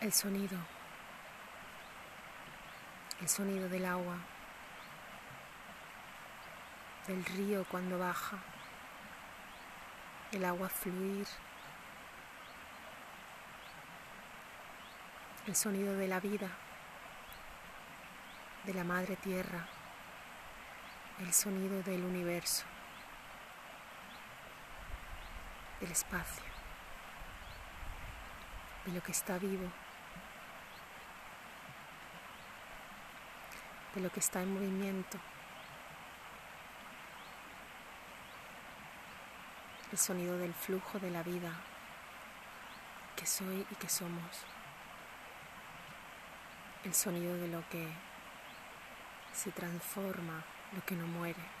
El sonido, el sonido del agua, del río cuando baja, el agua fluir, el sonido de la vida, de la madre tierra, el sonido del universo, del espacio, de lo que está vivo. De lo que está en movimiento. El sonido del flujo de la vida que soy y que somos. El sonido de lo que se transforma, lo que no muere.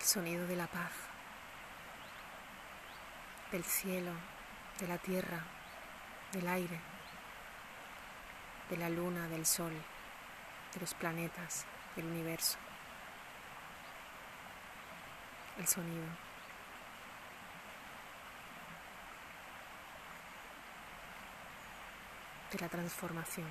El sonido de la paz, del cielo, de la tierra, del aire, de la luna, del sol, de los planetas, del universo. El sonido. de la transformación.